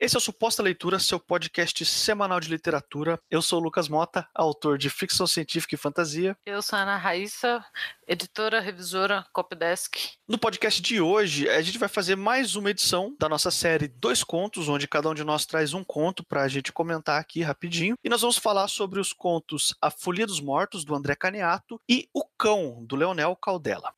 Esse é o Suposta Leitura, seu podcast semanal de literatura. Eu sou o Lucas Mota, autor de ficção científica e fantasia. Eu sou a Ana Raíssa, editora, revisora, copydesk. No podcast de hoje, a gente vai fazer mais uma edição da nossa série Dois Contos, onde cada um de nós traz um conto para a gente comentar aqui rapidinho. E nós vamos falar sobre os contos A Folia dos Mortos, do André Caniato, e O Cão, do Leonel Caldela.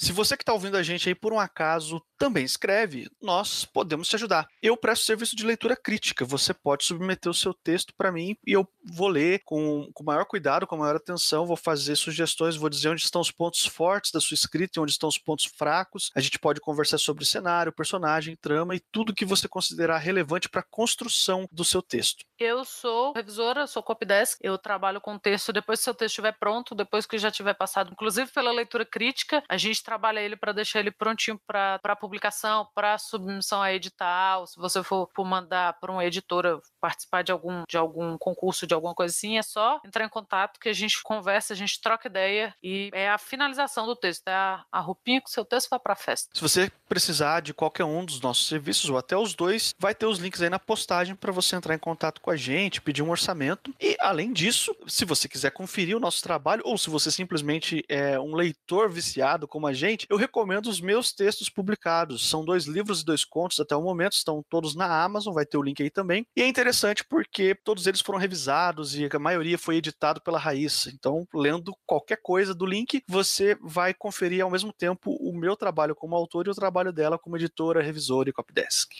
Se você que está ouvindo a gente aí por um acaso também escreve, nós podemos te ajudar. Eu presto serviço de leitura crítica. Você pode submeter o seu texto para mim e eu vou ler com, com maior cuidado, com maior atenção, vou fazer sugestões, vou dizer onde estão os pontos fortes da sua escrita e onde estão os pontos fracos. A gente pode conversar sobre cenário, personagem, trama e tudo que você considerar relevante para a construção do seu texto. Eu sou revisora, sou copydesk. Eu trabalho com texto depois que seu texto estiver pronto, depois que já tiver passado, inclusive pela leitura crítica. A gente trabalha ele para deixar ele prontinho para publicação, para submissão a edital. Se você for, for mandar para uma editora participar de algum, de algum concurso, de alguma coisa assim, é só entrar em contato que a gente conversa, a gente troca ideia e é a finalização do texto, é a, a roupinha que o seu texto vai para a festa. Se você precisar de qualquer um dos nossos serviços ou até os dois, vai ter os links aí na postagem para você entrar em contato com a gente, pedir um orçamento. E além disso, se você quiser conferir o nosso trabalho ou se você simplesmente é um leitor viciado como a gente, eu recomendo os meus textos publicados. São dois livros e dois contos até o momento, estão todos na Amazon, vai ter o link aí também. E é interessante porque todos eles foram revisados e a maioria foi editado pela Raíssa. Então, lendo qualquer coisa do link, você vai conferir ao mesmo tempo o meu trabalho como autor e o trabalho dela como editora, revisora e copydesk.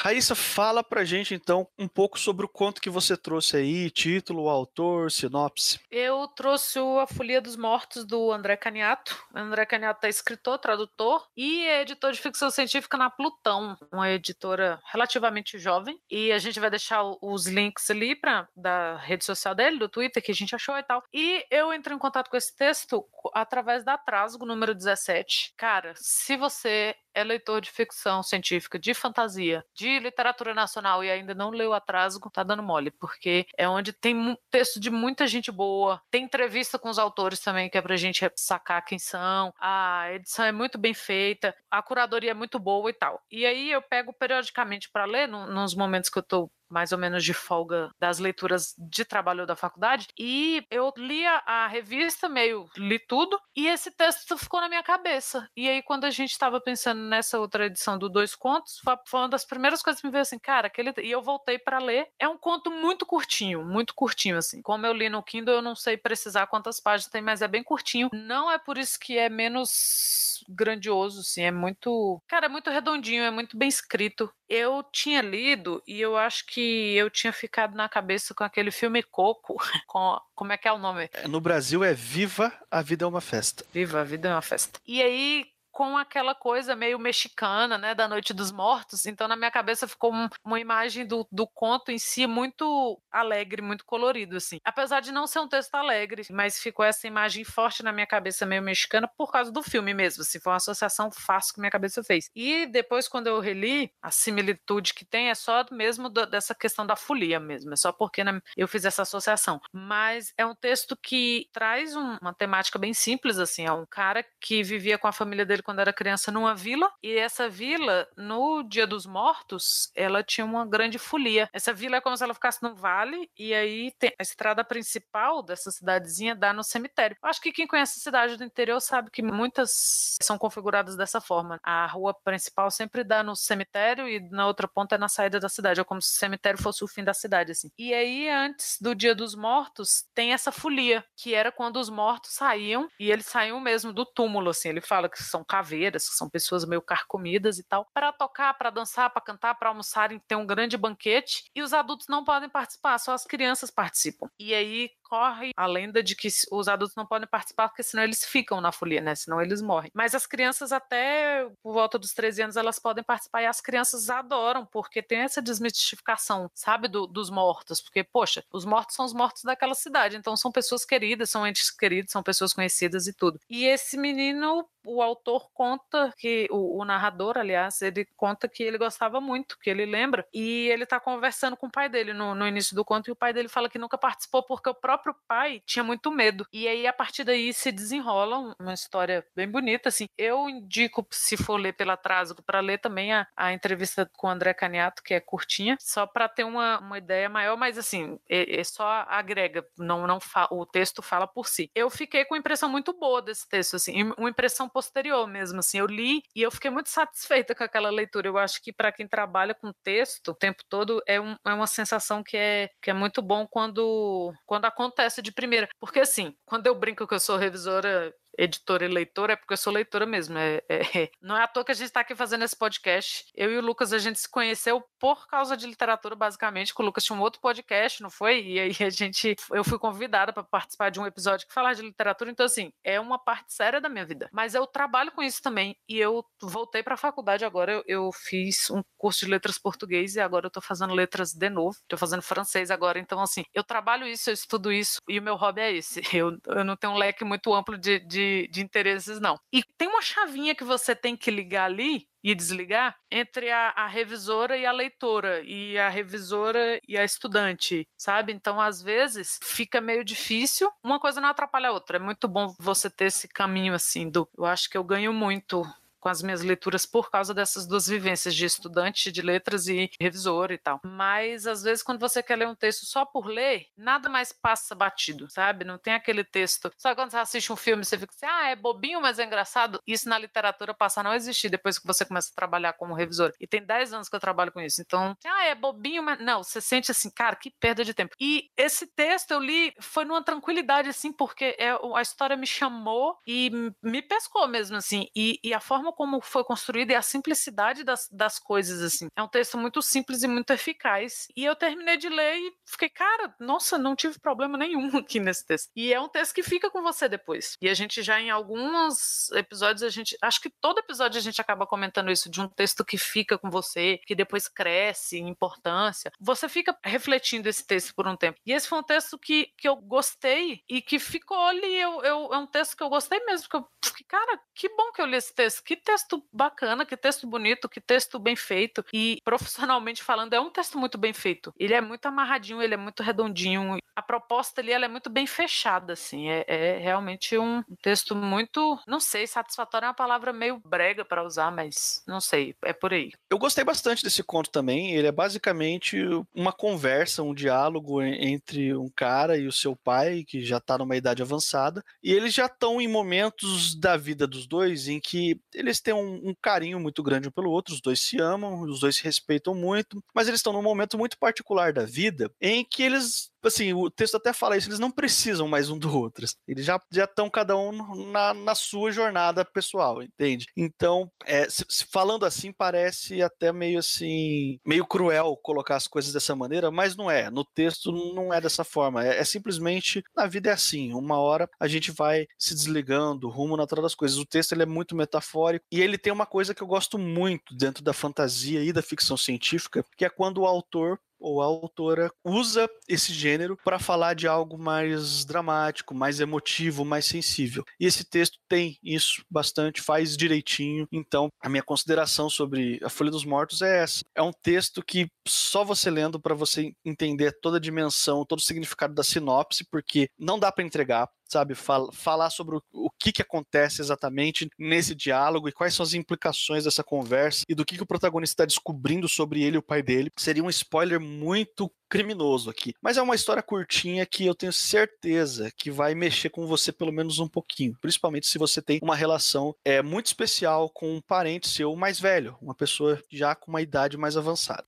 Raíssa, fala pra gente então um pouco sobre o conto que você trouxe aí, título, autor, sinopse. Eu trouxe A Folia dos Mortos do André Caniato. O André Caniato é escritor, tradutor e é editor de ficção científica na Plutão, uma editora relativamente jovem. E a gente vai deixar os links ali pra, da rede social dele, do Twitter, que a gente achou e tal. E eu entrei em contato com esse texto através da Trasgo, número 17. Cara, se você é leitor de ficção científica, de fantasia, de literatura nacional e ainda não leu Atrasgo, tá dando mole, porque é onde tem texto de muita gente boa, tem entrevista com os autores também, que é pra gente sacar quem são, a edição é muito bem feita, a curadoria é muito boa e tal. E aí eu pego periodicamente para ler, no, nos momentos que eu tô mais ou menos de folga das leituras de trabalho da faculdade, e eu lia a revista, meio li tudo, e esse texto ficou na minha cabeça. E aí, quando a gente estava pensando nessa outra edição do Dois Contos, foi uma das primeiras coisas que me veio assim, cara, aquele. E eu voltei para ler. É um conto muito curtinho, muito curtinho, assim. Como eu li no Kindle, eu não sei precisar quantas páginas tem, mas é bem curtinho. Não é por isso que é menos grandioso, assim. É muito. Cara, é muito redondinho, é muito bem escrito. Eu tinha lido e eu acho que eu tinha ficado na cabeça com aquele filme Coco, com como é que é o nome? No Brasil é Viva a Vida é uma Festa. Viva a Vida é uma Festa. E aí com aquela coisa meio mexicana, né, da Noite dos Mortos. Então, na minha cabeça ficou um, uma imagem do, do conto em si muito alegre, muito colorido, assim. Apesar de não ser um texto alegre, mas ficou essa imagem forte na minha cabeça meio mexicana por causa do filme mesmo, assim. Foi uma associação fácil que minha cabeça fez. E depois, quando eu reli, a similitude que tem é só mesmo do, dessa questão da folia mesmo. É só porque né, eu fiz essa associação. Mas é um texto que traz um, uma temática bem simples, assim. É um cara que vivia com a família dele quando era criança numa vila e essa vila no Dia dos Mortos ela tinha uma grande folia. Essa vila é como se ela ficasse num vale e aí a estrada principal dessa cidadezinha dá no cemitério. acho que quem conhece a cidade do interior sabe que muitas são configuradas dessa forma. A rua principal sempre dá no cemitério e na outra ponta é na saída da cidade. É como se o cemitério fosse o fim da cidade assim. E aí antes do Dia dos Mortos tem essa folia que era quando os mortos saíam e eles saíam mesmo do túmulo assim. Ele fala que são caveiras, que são pessoas meio carcomidas e tal, para tocar, para dançar, para cantar, para almoçarem, ter um grande banquete, e os adultos não podem participar, só as crianças participam. E aí corre a lenda de que os adultos não podem participar porque senão eles ficam na folia, né? Senão eles morrem. Mas as crianças até por volta dos 13 anos elas podem participar e as crianças adoram porque tem essa desmistificação, sabe, do, dos mortos, porque poxa, os mortos são os mortos daquela cidade, então são pessoas queridas, são entes queridos, são pessoas conhecidas e tudo. E esse menino o autor conta que, o, o, narrador, aliás, ele conta que ele gostava muito, que ele lembra, e ele tá conversando com o pai dele no, no início do conto, e o pai dele fala que nunca participou porque o próprio próprio pai tinha muito medo. E aí, a partir daí, se desenrola uma história bem bonita, assim. Eu indico, se for ler pela Trásico, para ler também a, a entrevista com o André Caniato, que é curtinha, só para ter uma, uma ideia maior, mas assim, é, é só agrega, não, não o texto fala por si. Eu fiquei com uma impressão muito boa desse texto, assim, uma impressão posterior mesmo, assim, eu li e eu fiquei muito satisfeita com aquela leitura. Eu acho que para quem trabalha com texto o tempo todo é, um, é uma sensação que é, que é muito bom quando, quando acontece de primeira. Porque assim, quando eu brinco que eu sou revisora editora e leitora, é porque eu sou leitora mesmo. É, é, não é à toa que a gente está aqui fazendo esse podcast. Eu e o Lucas, a gente se conheceu por causa de literatura, basicamente, que o Lucas tinha um outro podcast, não foi? E aí a gente, eu fui convidada para participar de um episódio que falava de literatura, então assim, é uma parte séria da minha vida. Mas eu trabalho com isso também, e eu voltei para a faculdade agora, eu, eu, fiz um curso de letras português e agora eu estou fazendo letras de novo, estou fazendo francês agora, então assim, eu trabalho isso, eu estudo isso, e o meu hobby é esse. Eu, eu não tenho um leque muito amplo de, de de, interesses, não. E tem uma chavinha que você tem que ligar ali e desligar entre a, a, revisora e a leitora, e a revisora e a estudante, sabe? Então, às vezes, fica meio difícil, uma coisa não atrapalha a outra. É muito bom você ter esse caminho assim do. Eu acho que eu ganho muito com as minhas leituras por causa dessas duas vivências de estudante de letras e revisor e tal. Mas às vezes quando você quer ler um texto só por ler, nada mais passa batido, sabe? Não tem aquele texto. Sabe quando você assiste um filme você fica assim, ah, é bobinho, mas é engraçado? Isso na literatura passa a não existir depois que você começa a trabalhar como revisor. E tem 10 anos que eu trabalho com isso. Então, ah, é bobinho, mas não, você sente assim, cara, que perda de tempo. E esse texto eu li foi numa tranquilidade assim, porque é, a história me chamou e me pescou mesmo assim. E, e a forma como foi construída e a simplicidade das, das coisas, assim. É um texto muito simples e muito eficaz. E eu terminei de ler e fiquei, cara, nossa, não tive problema nenhum aqui nesse texto. E é um texto que fica com você depois. E a gente já em alguns episódios, a gente. Acho que todo episódio a gente acaba comentando isso, de um texto que fica com você, que depois cresce em importância. Você fica refletindo esse texto por um tempo. E esse foi um texto que, que eu gostei e que ficou ali. Eu, eu, é um texto que eu gostei mesmo, porque eu fiquei, cara, que bom que eu li esse texto, que texto bacana, que texto bonito, que texto bem feito. E profissionalmente falando, é um texto muito bem feito. Ele é muito amarradinho, ele é muito redondinho. A proposta ali ela é muito bem fechada, assim. É, é realmente um texto muito, não sei, satisfatório é uma palavra meio brega para usar, mas não sei, é por aí. Eu gostei bastante desse conto também. Ele é basicamente uma conversa, um diálogo entre um cara e o seu pai, que já tá numa idade avançada, e eles já estão em momentos da vida dos dois em que eles têm um, um, carinho muito grande um pelo outro, os dois se amam, os dois se respeitam muito, mas eles estão num momento muito particular da vida em que eles assim, o texto até fala isso, eles não precisam mais um do outro. Eles já estão cada um na, na sua jornada pessoal, entende? Então, é, se, se falando assim, parece até meio assim, meio cruel colocar as coisas dessa maneira, mas não é. No texto não é dessa forma. É, é simplesmente, na vida é assim. Uma hora a gente vai se desligando, rumo natural das coisas. O texto ele é muito metafórico e ele tem uma coisa que eu gosto muito dentro da fantasia e da ficção científica, que é quando o autor ou a autora usa esse gênero para falar de algo mais dramático, mais emotivo, mais sensível. E esse texto tem isso bastante, faz direitinho. Então, a minha consideração sobre A Folha dos Mortos é essa. É um texto que só você lendo para você entender toda a dimensão, todo o significado da sinopse, porque não dá para entregar sabe, fal falar sobre o, o que, que acontece exatamente nesse diálogo e quais são as implicações dessa conversa e do que, que o protagonista está descobrindo sobre ele e o pai dele. Seria um spoiler muito criminoso aqui. Mas é uma história curtinha que eu tenho certeza que vai mexer com você pelo menos um pouquinho. Principalmente se você tem uma relação é, muito especial com um parente seu mais velho, uma pessoa já com uma idade mais avançada.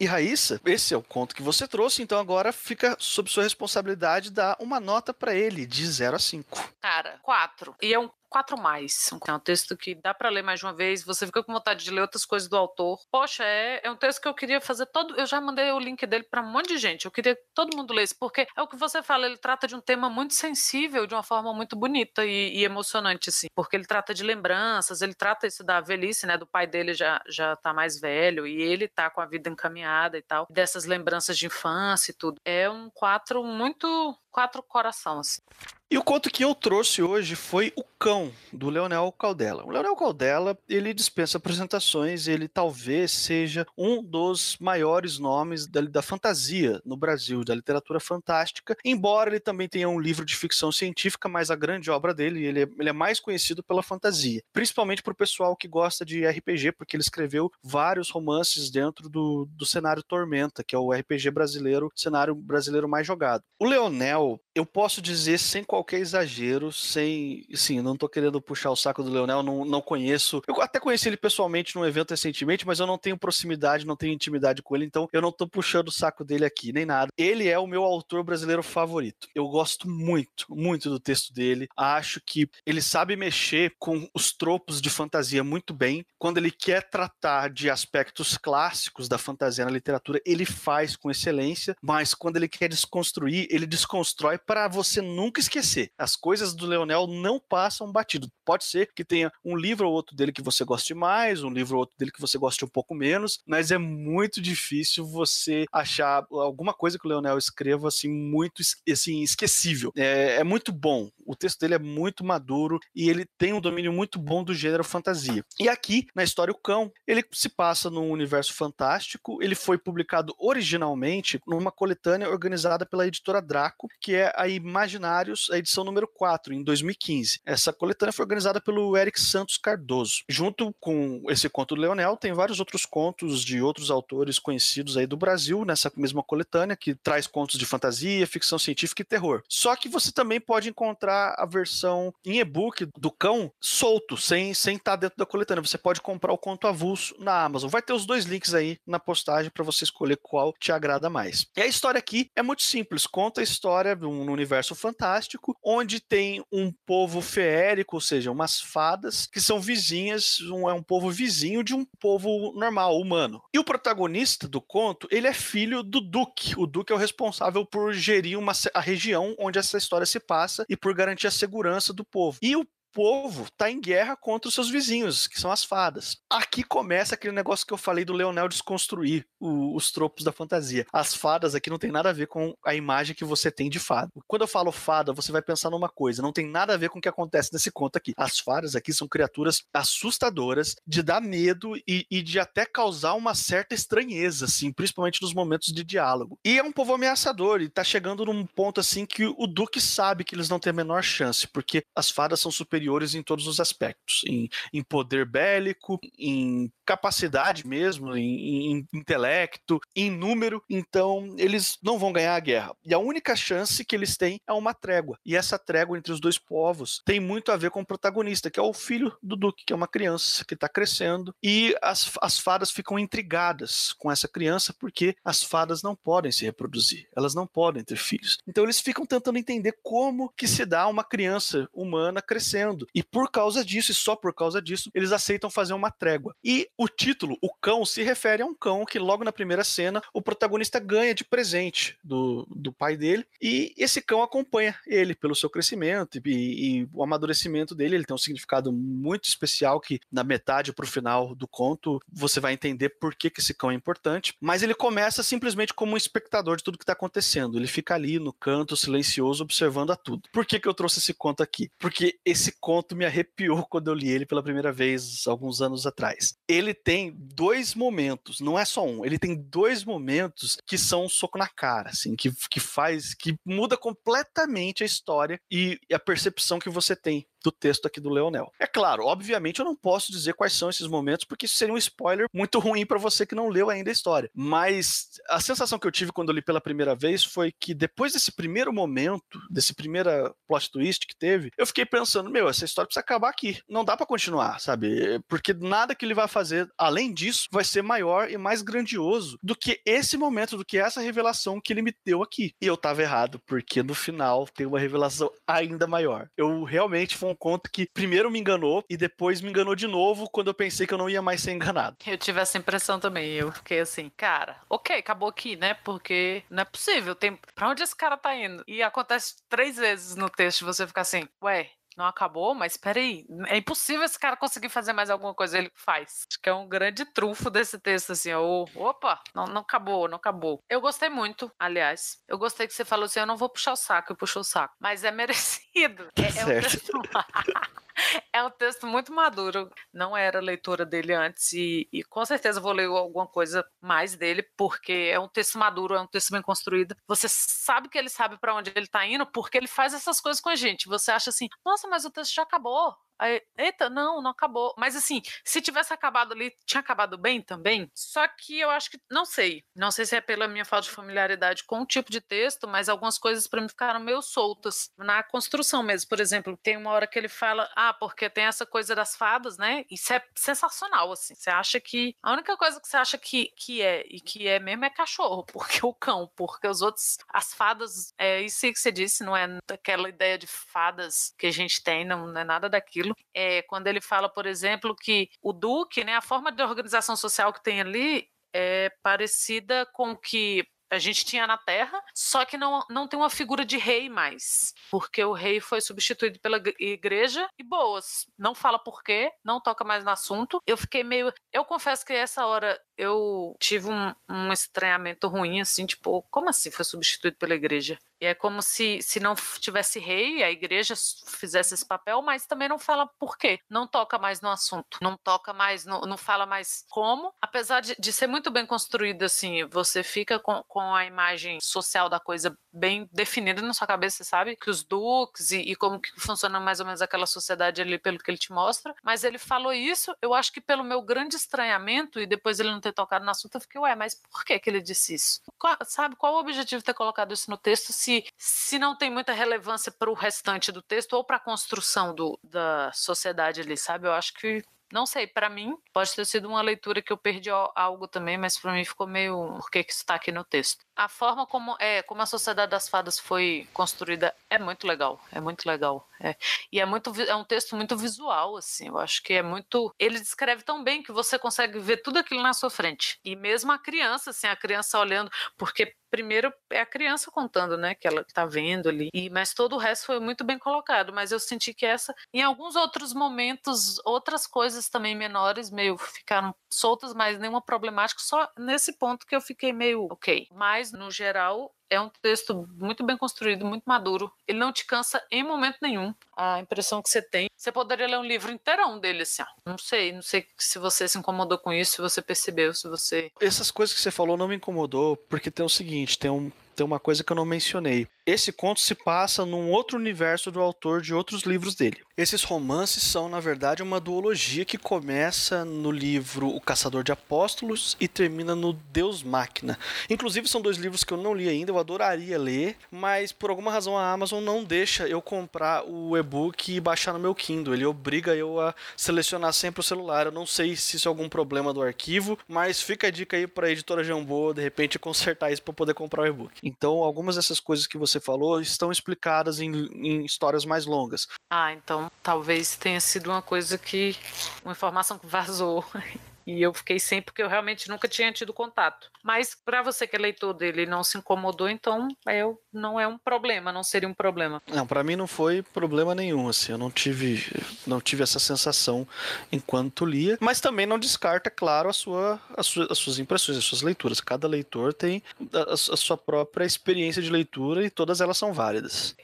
E Raíssa, esse é o conto que você trouxe, então agora fica sob sua responsabilidade dar uma nota para ele de 0 a 5. Cara, 4. E é um quatro mais. É um texto que dá para ler mais de uma vez, você fica com vontade de ler outras coisas do autor. Poxa, é, é um texto que eu queria fazer todo. Eu já mandei o link dele para um monte de gente. Eu queria que todo mundo lesse, porque é o que você fala, ele trata de um tema muito sensível, de uma forma muito bonita e, e emocionante, assim. Porque ele trata de lembranças, ele trata isso da velhice, né? Do pai dele já, já tá mais velho e ele tá com a vida encaminhada e tal. Dessas lembranças de infância e tudo. É um quatro muito, quatro coração, assim. E o conto que eu trouxe hoje foi O Cão, do Leonel Caldela. O Leonel Caldela, ele dispensa apresentações, ele talvez seja um dos maiores nomes da, da fantasia no Brasil, da literatura fantástica, embora ele também tenha um livro de ficção científica, mas a grande obra dele, ele é, ele é mais conhecido pela fantasia, principalmente para o pessoal que gosta de RPG, porque ele escreveu vários romances dentro do, do cenário Tormenta, que é o RPG brasileiro, cenário brasileiro mais jogado. O Leonel, eu posso dizer sem qualquer exagero, sem. Sim, não tô querendo puxar o saco do Leonel, não, não conheço. Eu até conheci ele pessoalmente num evento recentemente, mas eu não tenho proximidade, não tenho intimidade com ele, então eu não tô puxando o saco dele aqui, nem nada. Ele é o meu autor brasileiro favorito. Eu gosto muito, muito do texto dele. Acho que ele sabe mexer com os tropos de fantasia muito bem. Quando ele quer tratar de aspectos clássicos da fantasia na literatura, ele faz com excelência, mas quando ele quer desconstruir, ele desconstrói para você nunca esquecer. As coisas do Leonel não passam batido. Pode ser que tenha um livro ou outro dele que você goste mais, um livro ou outro dele que você goste um pouco menos, mas é muito difícil você achar alguma coisa que o Leonel escreva assim muito assim esquecível. É, é muito bom. O texto dele é muito maduro e ele tem um domínio muito bom do gênero fantasia. E aqui na história o cão, ele se passa num universo fantástico. Ele foi publicado originalmente numa coletânea organizada pela editora Draco, que é a Imaginários, a edição número 4, em 2015. Essa coletânea foi organizada pelo Eric Santos Cardoso. Junto com esse conto do Leonel, tem vários outros contos de outros autores conhecidos aí do Brasil, nessa mesma coletânea, que traz contos de fantasia, ficção científica e terror. Só que você também pode encontrar a versão em e-book do cão solto, sem sem estar tá dentro da coletânea. Você pode comprar o conto avulso na Amazon. Vai ter os dois links aí na postagem para você escolher qual te agrada mais. E a história aqui é muito simples, conta a história um universo fantástico onde tem um povo feérico, ou seja, umas fadas, que são vizinhas, um, é um povo vizinho de um povo normal, humano. E o protagonista do conto, ele é filho do Duque. O Duque é o responsável por gerir uma, a região onde essa história se passa e por garantir a segurança do povo. E o povo está em guerra contra os seus vizinhos, que são as fadas. Aqui começa aquele negócio que eu falei do Leonel desconstruir o, os tropos da fantasia. As fadas aqui não tem nada a ver com a imagem que você tem de fada. Quando eu falo fada, você vai pensar numa coisa, não tem nada a ver com o que acontece nesse conto aqui. As fadas aqui são criaturas assustadoras, de dar medo e, e de até causar uma certa estranheza, assim, principalmente nos momentos de diálogo. E é um povo ameaçador, e tá chegando num ponto assim que o Duque sabe que eles não têm a menor chance, porque as fadas são superiores superiores em todos os aspectos, em, em poder bélico, em capacidade mesmo, em, em, intelecto, em número. Então, eles não vão ganhar a guerra. E a única chance que eles têm é uma trégua. E essa trégua entre os dois povos tem muito a ver com o protagonista, que é o filho do Duque, que é uma criança que está crescendo. E as, as fadas ficam intrigadas com essa criança porque as fadas não podem se reproduzir, elas não podem ter filhos. Então, eles ficam tentando entender como que se dá uma criança humana crescendo e por causa disso, e só por causa disso, eles aceitam fazer uma trégua. E o título, o cão, se refere a um cão que logo na primeira cena o protagonista ganha de presente do, do pai dele. E esse cão acompanha ele pelo seu crescimento e, e o amadurecimento dele. Ele tem um significado muito especial que na metade para o final do conto você vai entender por que, que esse cão é importante. Mas ele começa simplesmente como um espectador de tudo que está acontecendo. Ele fica ali no canto, silencioso, observando a tudo. Por que, que eu trouxe esse conto aqui? Porque esse conto me arrepiou quando eu li ele pela primeira vez, alguns anos atrás. Ele tem dois momentos, não é só um, ele tem dois momentos que são um soco na cara, assim, que, que faz, que muda completamente a história e a percepção que você tem do texto aqui do Leonel. É claro, obviamente eu não posso dizer quais são esses momentos, porque isso seria um spoiler muito ruim para você que não leu ainda a história. Mas a sensação que eu tive quando eu li pela primeira vez foi que depois desse primeiro momento, desse primeiro plot twist que teve, eu fiquei pensando, meu, essa história precisa acabar aqui. Não dá para continuar, sabe? Porque nada que ele vai fazer além disso vai ser maior e mais grandioso do que esse momento, do que essa revelação que ele me deu aqui. E eu tava errado, porque no final tem uma revelação ainda maior. Eu realmente foi um conto que primeiro me enganou e depois me enganou de novo quando eu pensei que eu não ia mais ser enganado. Eu tive essa impressão também. Eu fiquei assim, cara, ok, acabou aqui, né? Porque não é possível. Tem... Pra onde esse cara tá indo? E acontece três vezes no texto você ficar assim, ué, não acabou, mas peraí, é impossível esse cara conseguir fazer mais alguma coisa, ele faz. Acho que é um grande trunfo desse texto, assim, oh, opa, não, não acabou, não acabou. Eu gostei muito, aliás. Eu gostei que você falou assim, eu não vou puxar o saco, eu puxo o saco. Mas é merecido. É, é um. é um texto muito maduro. Não era leitora dele antes e, e, com certeza vou ler alguma coisa mais dele, porque é um texto maduro, é um texto bem construído. Você sabe que ele sabe para onde ele está indo, porque ele faz essas coisas com a gente. Você acha assim, nossa, mas o texto já acabou. Aí, eita, não, não acabou. Mas assim, se tivesse acabado ali, tinha acabado bem também. Só que eu acho que, não sei. Não sei se é pela minha falta de familiaridade com o tipo de texto, mas algumas coisas para mim ficaram meio soltas na construção mesmo. Por exemplo, tem uma hora que ele fala, ah, porque tem essa coisa das fadas, né? Isso é sensacional, assim. Você acha que. A única coisa que você acha que, que é, e que é mesmo é cachorro, porque o cão, porque os outros, as fadas, é isso que você disse, não é aquela ideia de fadas que a gente tem, não, não é nada daquilo aquilo. É, quando ele fala, por exemplo, que o Duque, né, a forma de organização social que tem ali é parecida com que a gente tinha na Terra, só que não, não tem uma figura de rei mais, porque o rei foi substituído pela igreja e boas. Não fala por quê, não toca mais no assunto. Eu fiquei meio. Eu confesso que essa hora eu tive um, um estranhamento ruim, assim, tipo, como assim foi substituído pela igreja? E é como se, se não tivesse rei, a igreja fizesse esse papel, mas também não fala por quê. Não toca mais no assunto. Não toca mais, não, não fala mais como. Apesar de, de ser muito bem construído, assim, você fica com, com a imagem social da coisa bem definida na sua cabeça, sabe? Que os duques e, e como que funciona mais ou menos aquela sociedade ali, pelo que ele te mostra. Mas ele falou isso, eu acho que pelo meu grande estranhamento, e depois ele não ter tocado no assunto, eu fiquei, ué, mas por que, que ele disse isso? Qual, sabe, qual o objetivo de ter colocado isso no texto se, se não tem muita relevância para o restante do texto ou para a construção do, da sociedade ali, sabe? Eu acho que não sei, para mim, pode ter sido uma leitura que eu perdi algo também, mas para mim ficou meio. Por que, que isso tá aqui no texto? A forma como, é, como a Sociedade das Fadas foi construída é muito legal. É muito legal. É. E é, muito, é um texto muito visual, assim. Eu acho que é muito. Ele descreve tão bem que você consegue ver tudo aquilo na sua frente. E mesmo a criança, assim, a criança olhando, porque primeiro é a criança contando, né, que ela está vendo ali. E mas todo o resto foi muito bem colocado, mas eu senti que essa em alguns outros momentos, outras coisas também menores meio ficaram soltas, mas nenhuma problemática, só nesse ponto que eu fiquei meio OK. Mas no geral, é um texto muito bem construído, muito maduro. Ele não te cansa em momento nenhum. A impressão que você tem. Você poderia ler um livro inteirão dele, assim, ó. Não sei, não sei se você se incomodou com isso, se você percebeu, se você. Essas coisas que você falou não me incomodou, porque tem o seguinte: tem um tem uma coisa que eu não mencionei. Esse conto se passa num outro universo do autor de outros livros dele. Esses romances são, na verdade, uma duologia que começa no livro O Caçador de Apóstolos e termina no Deus Máquina. Inclusive, são dois livros que eu não li ainda, eu adoraria ler, mas por alguma razão a Amazon não deixa eu comprar o e-book e baixar no meu Kindle. Ele obriga eu a selecionar sempre o celular. Eu não sei se isso é algum problema do arquivo, mas fica a dica aí para a editora Jambô, de repente, consertar isso para poder comprar o e-book. Então, algumas dessas coisas que você falou estão explicadas em, em histórias mais longas. Ah, então talvez tenha sido uma coisa que. uma informação que vazou. E eu fiquei sem porque eu realmente nunca tinha tido contato. Mas para você que é leitor dele e não se incomodou, então eu não é um problema, não seria um problema. Não, para mim não foi problema nenhum, assim, eu não tive não tive essa sensação enquanto lia, mas também não descarta, claro, a sua, a sua as suas impressões, as suas leituras. Cada leitor tem a, a sua própria experiência de leitura e todas elas são válidas.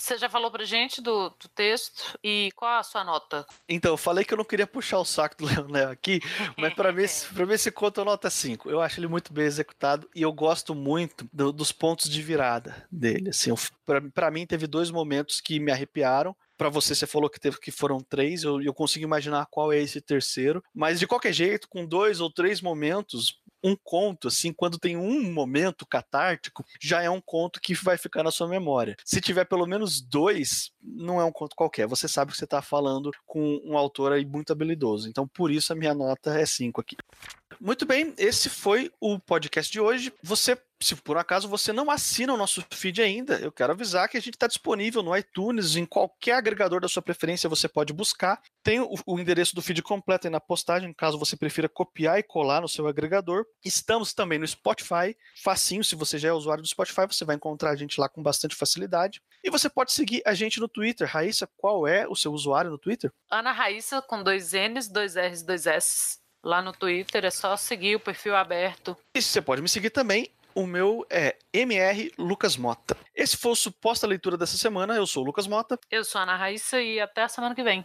Você já falou pra gente do, do, texto e qual a sua nota? Então, eu falei que eu não queria puxar o saco do Leonel aqui, mas para mim, pra mim esse conto eu nota 5. Eu acho ele muito bem executado e eu gosto muito do, dos pontos de virada dele. Assim, para mim, teve dois momentos que me arrepiaram para você, você falou que teve que foram três, eu, eu consigo imaginar qual é esse terceiro. Mas de qualquer jeito, com dois ou três momentos, um conto, assim, quando tem um momento catártico, já é um conto que vai ficar na sua memória. Se tiver pelo menos dois, não é um conto qualquer. Você sabe que você está falando com um autor aí muito habilidoso. Então, por isso a minha nota é 5 aqui. Muito bem, esse foi o podcast de hoje. Você se por acaso você não assina o nosso feed ainda, eu quero avisar que a gente está disponível no iTunes, em qualquer agregador da sua preferência você pode buscar. Tem o, o, endereço do feed completo aí na postagem, caso você prefira copiar e colar no seu agregador. Estamos também no Spotify, facinho, se você já é usuário do Spotify, você vai encontrar a gente lá com bastante facilidade. E você pode seguir a gente no Twitter. Raíssa, qual é o seu usuário no Twitter? Ana Raíssa, com dois N's, dois R's, dois S. Lá no Twitter é só seguir o perfil aberto. E você pode me seguir também o meu é MR Lucas Mota. Esse foi o suposta leitura dessa semana. Eu sou o Lucas Mota. Eu sou a Ana Raíssa e até a semana que vem.